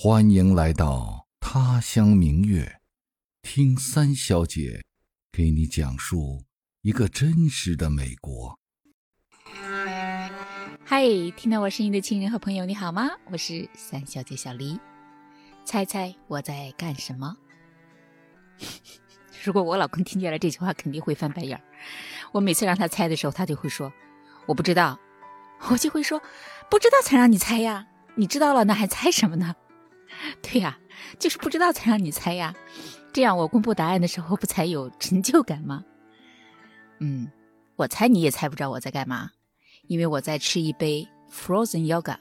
欢迎来到他乡明月，听三小姐给你讲述一个真实的美国。嗨，听到我声音的亲人和朋友，你好吗？我是三小姐小黎。猜猜我在干什么？如果我老公听见了这句话，肯定会翻白眼儿。我每次让他猜的时候，他就会说：“我不知道。”我就会说：“不知道才让你猜呀，你知道了那还猜什么呢？” 对呀，就是不知道才让你猜呀，这样我公布答案的时候不才有成就感吗？嗯，我猜你也猜不着我在干嘛，因为我在吃一杯 frozen yoga。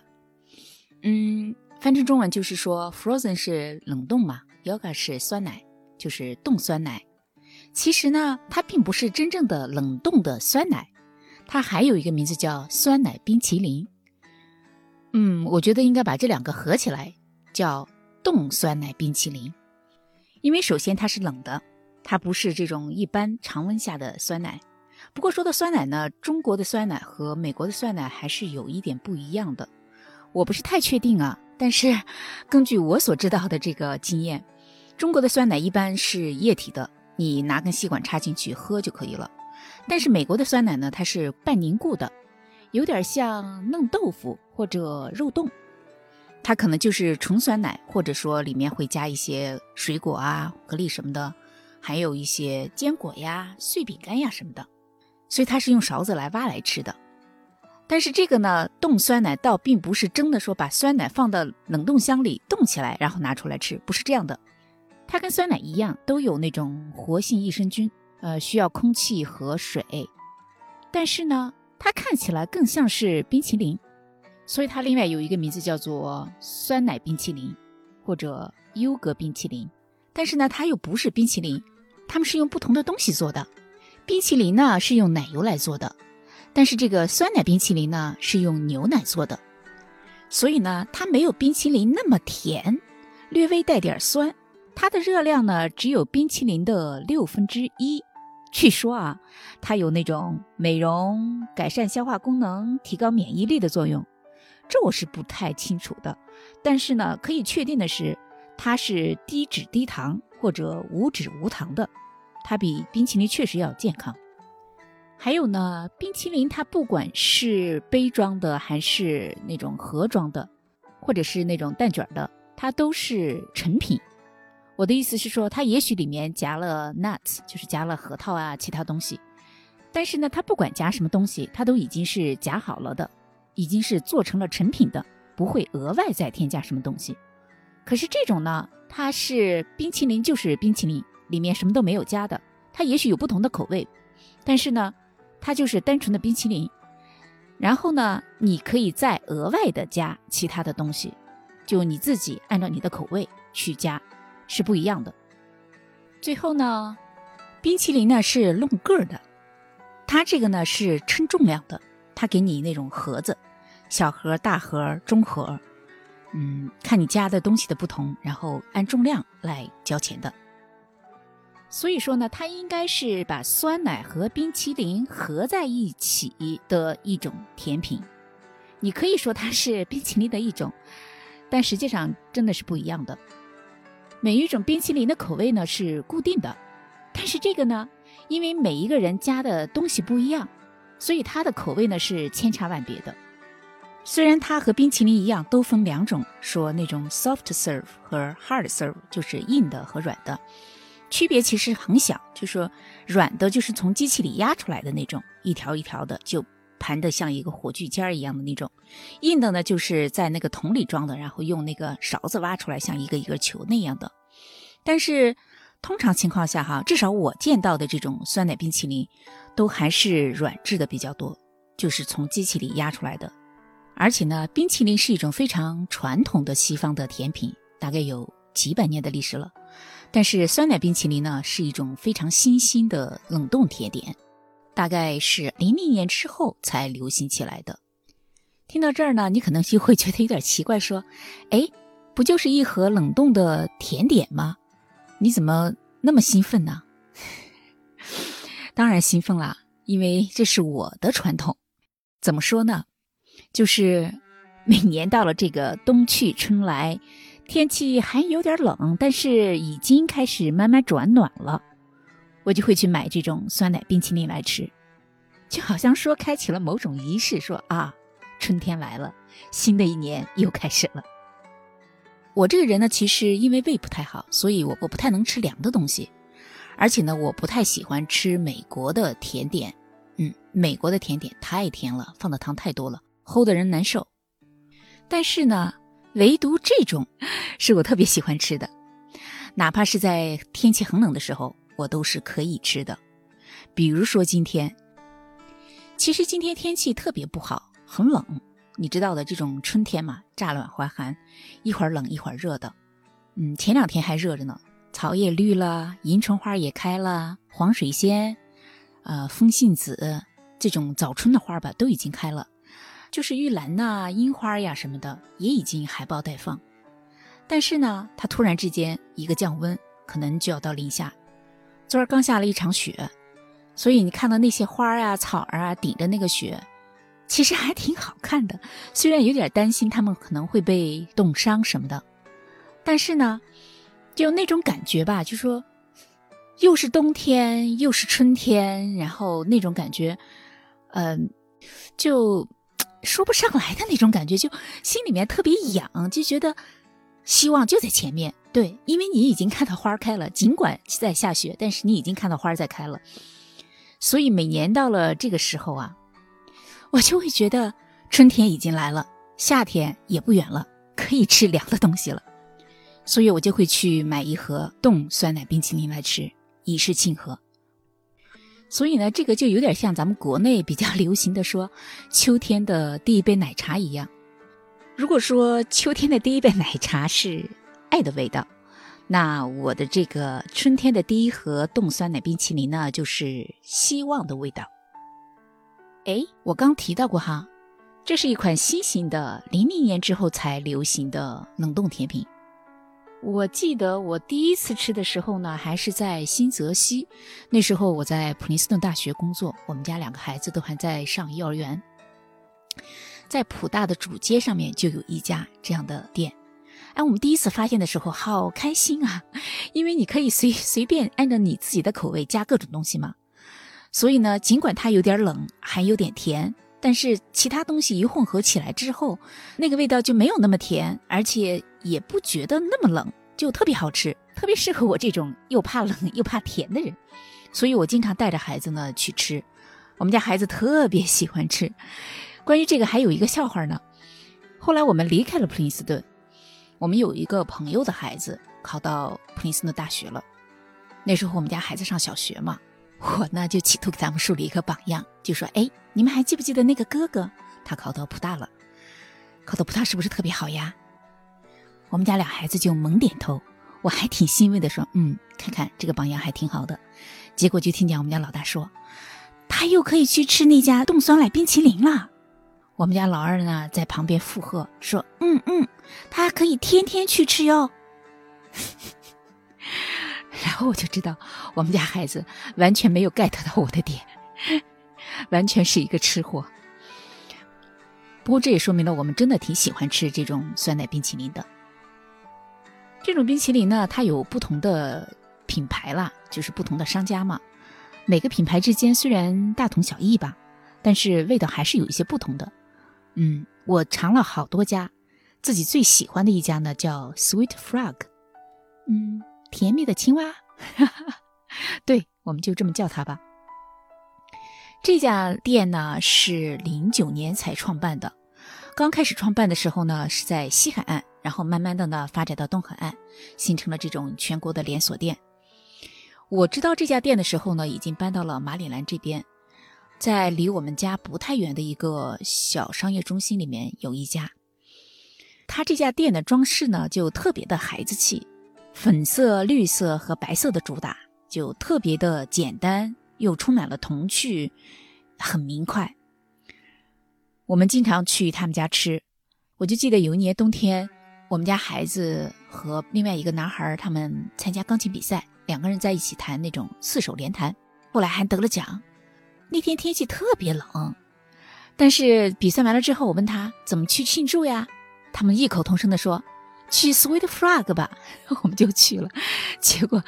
嗯，翻成中文就是说 frozen 是冷冻嘛，yoga 是酸奶，就是冻酸奶。其实呢，它并不是真正的冷冻的酸奶，它还有一个名字叫酸奶冰淇淋。嗯，我觉得应该把这两个合起来。叫冻酸奶冰淇淋，因为首先它是冷的，它不是这种一般常温下的酸奶。不过说到酸奶呢，中国的酸奶和美国的酸奶还是有一点不一样的。我不是太确定啊，但是根据我所知道的这个经验，中国的酸奶一般是液体的，你拿根吸管插进去喝就可以了。但是美国的酸奶呢，它是半凝固的，有点像嫩豆腐或者肉冻。它可能就是纯酸奶，或者说里面会加一些水果啊、颗粒什么的，还有一些坚果呀、碎饼干呀什么的，所以它是用勺子来挖来吃的。但是这个呢，冻酸奶倒并不是真的说把酸奶放到冷冻箱里冻起来，然后拿出来吃，不是这样的。它跟酸奶一样，都有那种活性益生菌，呃，需要空气和水。但是呢，它看起来更像是冰淇淋。所以它另外有一个名字叫做酸奶冰淇淋，或者优格冰淇淋。但是呢，它又不是冰淇淋，它们是用不同的东西做的。冰淇淋呢是用奶油来做的，但是这个酸奶冰淇淋呢是用牛奶做的。所以呢，它没有冰淇淋那么甜，略微带点酸。它的热量呢只有冰淇淋的六分之一。据说啊，它有那种美容、改善消化功能、提高免疫力的作用。这我是不太清楚的，但是呢，可以确定的是，它是低脂低糖或者无脂无糖的，它比冰淇淋确实要健康。还有呢，冰淇淋它不管是杯装的还是那种盒装的，或者是那种蛋卷的，它都是成品。我的意思是说，它也许里面夹了 nuts，就是夹了核桃啊其他东西，但是呢，它不管夹什么东西，它都已经是夹好了的。已经是做成了成品的，不会额外再添加什么东西。可是这种呢，它是冰淇淋，就是冰淇淋，里面什么都没有加的。它也许有不同的口味，但是呢，它就是单纯的冰淇淋。然后呢，你可以再额外的加其他的东西，就你自己按照你的口味去加，是不一样的。最后呢，冰淇淋呢是论个的，它这个呢是称重量的，它给你那种盒子。小盒、大盒、中盒，嗯，看你加的东西的不同，然后按重量来交钱的。所以说呢，它应该是把酸奶和冰淇淋合在一起的一种甜品。你可以说它是 冰淇淋的一种，但实际上真的是不一样的。每一种冰淇淋的口味呢是固定的，但是这个呢，因为每一个人加的东西不一样，所以它的口味呢是千差万别的。虽然它和冰淇淋一样，都分两种，说那种 soft serve 和 hard serve 就是硬的和软的，区别其实很小。就说软的，就是从机器里压出来的那种，一条一条的，就盘的像一个火炬尖儿一样的那种；硬的呢，就是在那个桶里装的，然后用那个勺子挖出来，像一个一个球那样的。但是通常情况下，哈，至少我见到的这种酸奶冰淇淋，都还是软质的比较多，就是从机器里压出来的。而且呢，冰淇淋是一种非常传统的西方的甜品，大概有几百年的历史了。但是酸奶冰淇淋呢，是一种非常新兴的冷冻甜点，大概是零零年之后才流行起来的。听到这儿呢，你可能就会觉得有点奇怪，说：“哎，不就是一盒冷冻的甜点吗？你怎么那么兴奋呢？” 当然兴奋啦，因为这是我的传统。怎么说呢？就是 每年到了这个冬去春来，天气还有点冷，但是已经开始慢慢转暖了，我就会去买这种酸奶冰淇淋来吃，就好像说开启了某种仪式，说啊，春天来了，新的一年又开始了。我这个人呢，其实因为胃不太好，所以我我不太能吃凉的东西，而且呢，我不太喜欢吃美国的甜点，嗯，美国的甜点太甜了，放的糖太多了，齁的人难受。但是呢。唯独这种，是我特别喜欢吃的，哪怕是在天气很冷的时候，我都是可以吃的。比如说今天，其实今天天气特别不好，很冷，你知道的，这种春天嘛，乍暖还寒，一会儿冷一会儿热的。嗯，前两天还热着呢，草也绿了，迎春花也开了，黄水仙，呃，风信子这种早春的花吧，都已经开了。就是玉兰呐、樱花呀什么的，也已经含苞待放。但是呢，它突然之间一个降温，可能就要到零下。昨儿刚下了一场雪，所以你看到那些花啊、草儿啊顶着那个雪，其实还挺好看的。虽然有点担心它们可能会被冻伤什么的，但是呢，就那种感觉吧，就说又是冬天又是春天，然后那种感觉，嗯，就。说不上来的那种感觉，就心里面特别痒，就觉得希望就在前面。对，因为你已经看到花开了，尽管在下雪，但是你已经看到花在开了。所以每年到了这个时候啊，我就会觉得春天已经来了，夏天也不远了，可以吃凉的东西了。所以我就会去买一盒冻酸奶冰淇淋来吃，以示庆贺。所以呢，这个就有点像咱们国内比较流行的说，秋天的第一杯奶茶一样。如果说秋天的第一杯奶茶是爱的味道，那我的这个春天的第一盒冻酸奶冰淇淋呢，就是希望的味道。哎，我刚提到过哈，这是一款新型的，零零年之后才流行的冷冻甜品。我记得我第一次吃的时候呢，还是在新泽西。那时候我在普林斯顿大学工作，我们家两个孩子都还在上幼儿园。在普大的主街上面就有一家这样的店。哎，我们第一次发现的时候好开心啊，因为你可以随随便按照你自己的口味加各种东西嘛。所以呢，尽管它有点冷，还有点甜。但是其他东西一混合起来之后，那个味道就没有那么甜，而且也不觉得那么冷，就特别好吃，特别适合我这种又怕冷又怕甜的人。所以我经常带着孩子呢去吃，我们家孩子特别喜欢吃。关于这个还有一个笑话呢。后来我们离开了普林斯顿，我们有一个朋友的孩子考到普林斯顿大学了。那时候我们家孩子上小学嘛。我呢就企图给咱们树立一个榜样，就说：“哎，你们还记不记得那个哥哥？他考到普大了，考到普大是不是特别好呀？”我们家俩孩子就猛点头，我还挺欣慰的说：“嗯，看看这个榜样还挺好的。”结果就听见我们家老大说：“他又可以去吃那家冻酸奶冰淇淋了。”我们家老二呢在旁边附和说：“嗯嗯，他可以天天去吃哟。”然后我就知道，我们家孩子完全没有 get 到我的点，完全是一个吃货。不过这也说明了我们真的挺喜欢吃这种酸奶冰淇淋的。这种冰淇淋呢，它有不同的品牌啦，就是不同的商家嘛。每个品牌之间虽然大同小异吧，但是味道还是有一些不同的。嗯，我尝了好多家，自己最喜欢的一家呢叫 Sweet Frog。甜蜜的青蛙，对，我们就这么叫它吧。这家店呢是零九年才创办的，刚开始创办的时候呢是在西海岸，然后慢慢的呢发展到东海岸，形成了这种全国的连锁店。我知道这家店的时候呢，已经搬到了马里兰这边，在离我们家不太远的一个小商业中心里面有一家。他这家店的装饰呢就特别的孩子气。粉色、绿色和白色的主打，就特别的简单，又充满了童趣，很明快。我们经常去他们家吃。我就记得有一年冬天，我们家孩子和另外一个男孩他们参加钢琴比赛，两个人在一起弹那种四手联弹，后来还得了奖。那天天气特别冷，但是比赛完了之后，我问他怎么去庆祝呀？他们异口同声地说：“去 Sweet Frog 吧，我们就去了。结果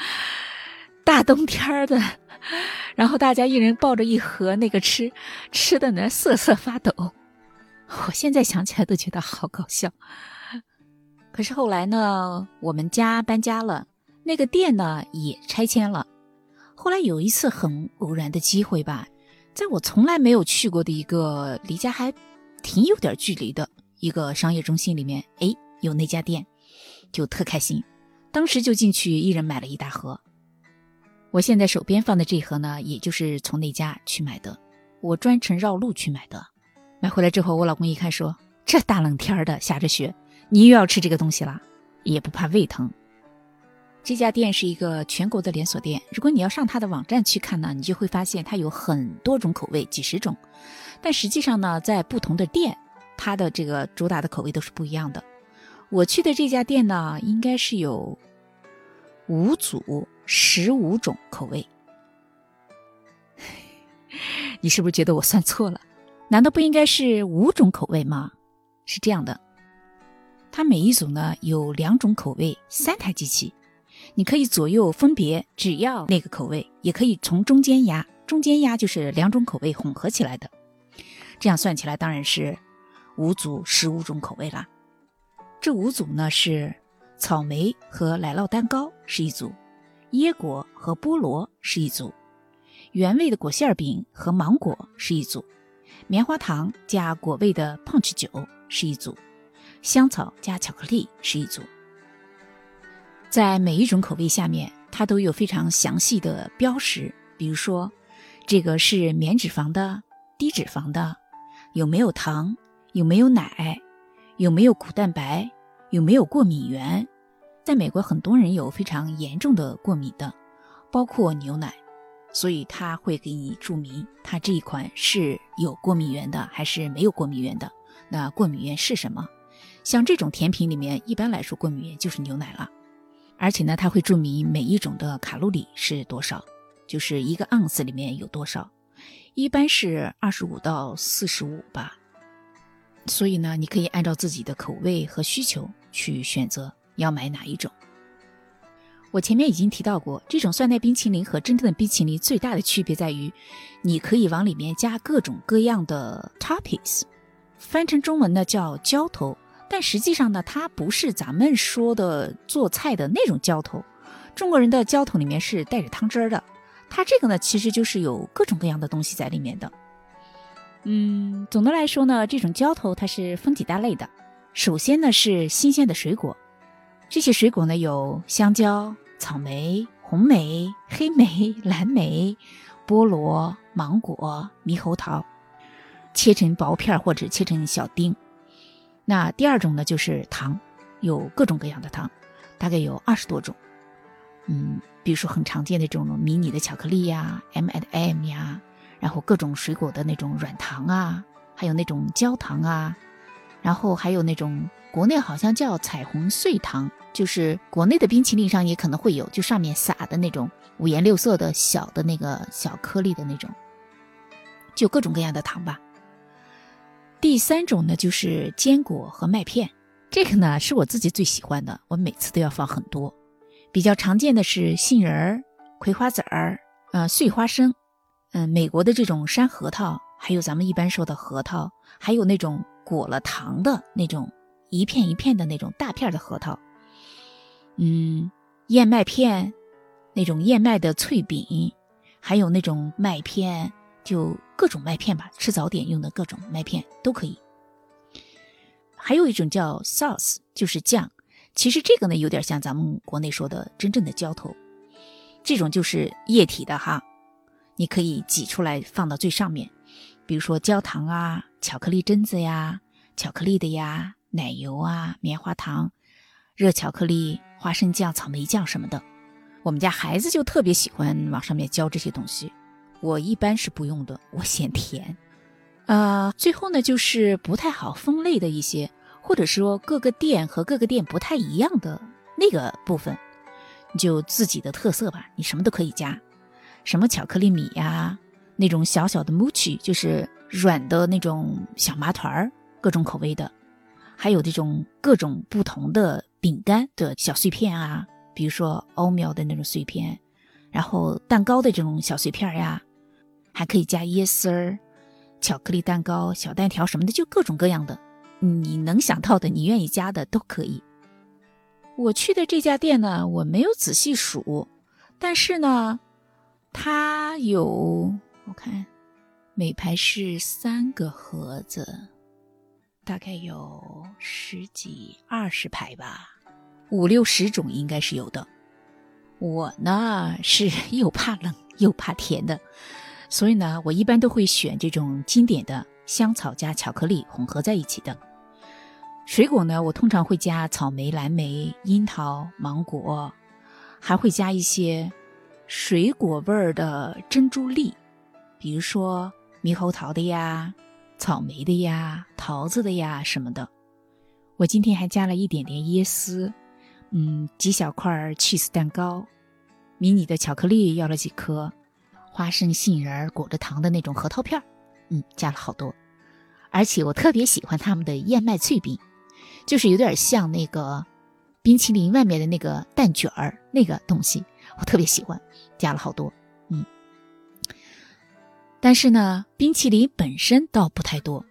大冬天的，然后大家一人抱着一盒那个吃，吃的呢瑟瑟发抖。我现在想起来都觉得好搞笑。可是后来呢，我们家搬家了，那个店呢也拆迁了。后来有一次很偶然的机会吧，在我从来没有去过的一个离家还挺有点距离的一个商业中心里面，哎。有那家店，就特开心，当时就进去，一人买了一大盒。我现在手边放的这盒呢，也就是从那家去买的，我专程绕路去买的。买回来之后，我老公一看说：“这大冷天的，下着雪，你又要吃这个东西啦？也不怕胃疼。”这家店是一个全国的连锁店，如果你要上它的网站去看呢，你就会发现它有很多种口味，几十种。但实际上呢，在不同的店，它的这个主打的口味都是不一样的。我去的这家店呢，应该是有五组十五种口味。你是不是觉得我算错了？难道不应该是五种口味吗？是这样的，它每一组呢有两种口味，三台机器，你可以左右分别，只要那个口味，也可以从中间压，中间压就是两种口味混合起来的。这样算起来当然是五组十五种口味啦。这五组呢是草莓和奶酪蛋糕是一组，椰果和菠萝是一组，原味的果馅饼和芒果是一组，棉花糖加果味的 punch 酒是一组，香草加巧克力是一组。在每一种口味下面，它都有非常详细的标识，比如说这个是免脂肪的、低脂肪的，有没有糖，有没有奶。有没有苦蛋白？有没有过敏源？在美国，很多人有非常严重的过敏的，包括牛奶，所以他会给你注明它这一款是有过敏源的还是没有过敏源的。那过敏源是什么？像这种甜品里面，一般来说过敏源就是牛奶了，而且呢，它会注明每一种的卡路里是多少，就是一个盎司里面有多少，一般是二十五到四十五吧。所以呢，你可以按照自己的口味和需求去选择要买哪一种。我前面已经提到过，这种酸奶冰淇淋和真正的冰淇淋最大的区别在于，你可以往里面加各种各样的 toppings，翻成中文呢叫浇头，但实际上呢，它不是咱们说的做菜的那种浇头。中国人的浇头里面是带着汤汁儿的，它这个呢其实就是有各种各样的东西在里面的。嗯，总的来说呢，这种浇头它是分几大类的。首先呢是新鲜的水果，这些水果呢有香蕉、草莓、红莓、黑莓、蓝莓、菠萝、芒果、猕猴桃，切成薄片或者切成小丁。那第二种呢就是糖，有各种各样的糖，大概有二十多种。嗯，比如说很常见的这种迷你的巧克力呀，M&M 呀。然后各种水果的那种软糖啊，还有那种焦糖啊，然后还有那种国内好像叫彩虹碎糖，就是国内的冰淇淋上也可能会有，就上面撒的那种五颜六色的小的那个小颗粒的那种，就各种各样的糖吧。第三种呢就是坚果和麦片，这个呢是我自己最喜欢的，我每次都要放很多。比较常见的是杏仁儿、葵花籽儿、呃碎花生。嗯，美国的这种山核桃，还有咱们一般说的核桃，还有那种裹了糖的那种一片一片的那种大片的核桃，嗯，燕麦片，那种燕麦的脆饼，还有那种麦片，就各种麦片吧，吃早点用的各种麦片都可以。还有一种叫 sauce，就是酱，其实这个呢有点像咱们国内说的真正的浇头，这种就是液体的哈。你可以挤出来放到最上面，比如说焦糖啊、巧克力榛子呀、巧克力的呀、奶油啊、棉花糖、热巧克力、花生酱、草莓酱什么的。我们家孩子就特别喜欢往上面浇这些东西，我一般是不用的，我嫌甜。呃，最后呢就是不太好分类的一些，或者说各个店和各个店不太一样的那个部分，你就自己的特色吧，你什么都可以加。什么巧克力米呀，那种小小的 mochi，就是软的那种小麻团儿，各种口味的，还有这种各种不同的饼干的小碎片啊，比如说欧苗的那种碎片，然后蛋糕的这种小碎片呀，还可以加椰丝儿、巧克力蛋糕、小蛋条什么的，就各种各样的，你能想到的，你愿意加的都可以。我去的这家店呢，我没有仔细数，但是呢，它有我看每排是三个盒子，大概有十几二十排吧，五六十种应该是有的。我呢是又怕冷又怕甜的，所以呢，我一般都会选这种经典的香草加巧克力混合在一起的。水果呢，我通常会加草莓、蓝莓、樱桃、芒果，还会加一些水果味儿的珍珠粒，比如说猕猴桃的呀、草莓的呀、桃子的呀什么的。我今天还加了一点点椰丝，嗯，几小块 cheese 蛋糕，迷你的巧克力要了几颗，花生、杏仁裹着糖的那种核桃片儿，嗯，加了好多。而且我特别喜欢他们的燕麦脆饼。就是有点像那个冰淇淋外面的那个蛋卷儿那个东西，我特别喜欢，加了好多，嗯。但是呢，冰淇淋本身倒不太多，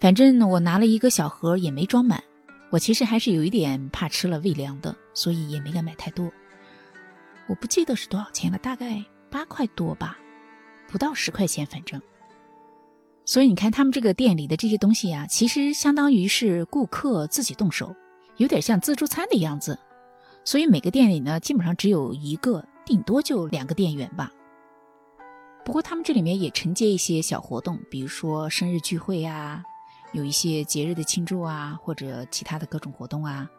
反正我拿了一个小盒也没装满。我其实还是有一点怕吃了胃凉的，所以也没敢买太多。我不记得是多少钱了，大概八块多吧，不到十块钱，反正。所以你看，他们这个店里的这些东西呀，其实相当于是顾客自己动手，有点像自助餐的样子。所以每个店里呢，基本上只有一个，顶多就两个店员吧。不过他们这里面也承接一些小活动，比如说生日聚会啊，有一些节日的庆祝啊，或者其他的各种活动啊，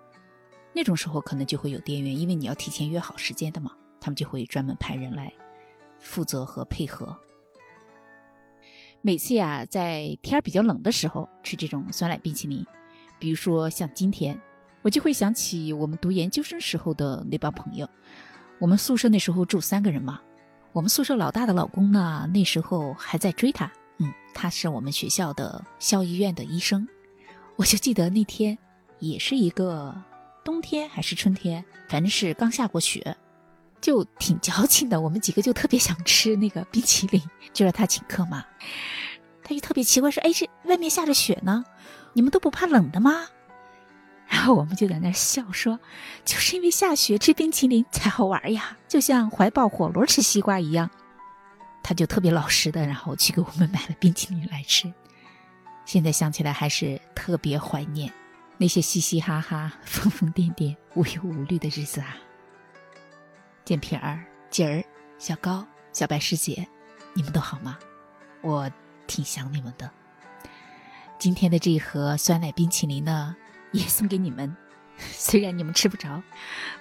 那种时候可能就会有店员，因为你要提前约好时间的嘛，他们就会专门派人来负责和配合。每次呀，在天儿比较冷的时候吃这种酸奶冰淇淋，比如说像今天，我就会想起我们读研究生时候的那帮朋友。我们宿舍那时候住三个人嘛，我们宿舍老大的老公呢，那时候还在追她，嗯，他是我们学校的校医院的医生。我就记得那天也是一个冬天还是春天，反正是刚下过雪，就挺矫情的。我们几个就特别想吃那个冰淇淋，就让他请客嘛。他就特别奇怪说：“哎，这外面下着雪呢，你们都不怕冷的吗？”然后我们就在那笑说：“就是因为下雪吃冰淇淋才好玩呀，就像怀抱火炉吃西瓜一样。”他就特别老实的，然后去给我们买了冰淇淋来吃。现在想起来还是特别怀念那些嘻嘻哈哈、疯疯癫癫、无忧无虑的日子啊！建平儿、景儿、小高、小白师姐，你们都好吗？我。挺想你们的。今天的这一盒酸奶冰淇淋呢，也送给你们。虽然你们吃不着，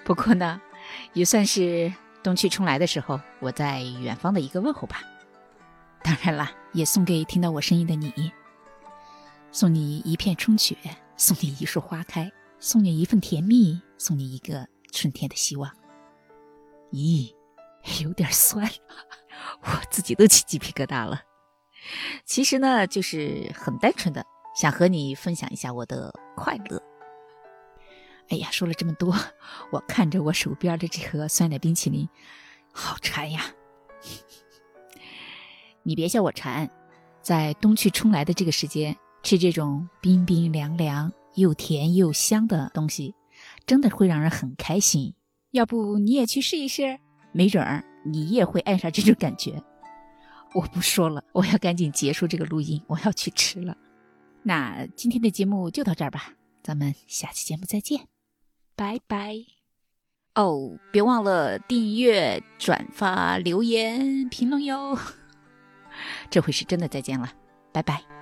不过呢，也算是冬去春来的时候我在远方的一个问候吧。当然啦，也送给听到我声音的你。送你一片春雪，送你一束花开，送你一份甜蜜，送你一个春天的希望。咦，有点酸，我自己都起鸡皮疙瘩了。其实呢，就是很单纯的想和你分享一下我的快乐。哎呀，说了这么多，我看着我手边的这盒酸奶冰淇淋，好馋呀！你别笑我馋，在冬去春来的这个时间吃这种冰冰凉凉又甜又香的东西，真的会让人很开心。要不你也去试一试，没准儿你也会爱上这种感觉。我不说了，我要赶紧结束这个录音，我要去吃了。那今天的节目就到这儿吧，咱们下期节目再见，拜拜。哦，别忘了订阅、转发、留言、评论哟。这回是真的再见了，拜拜。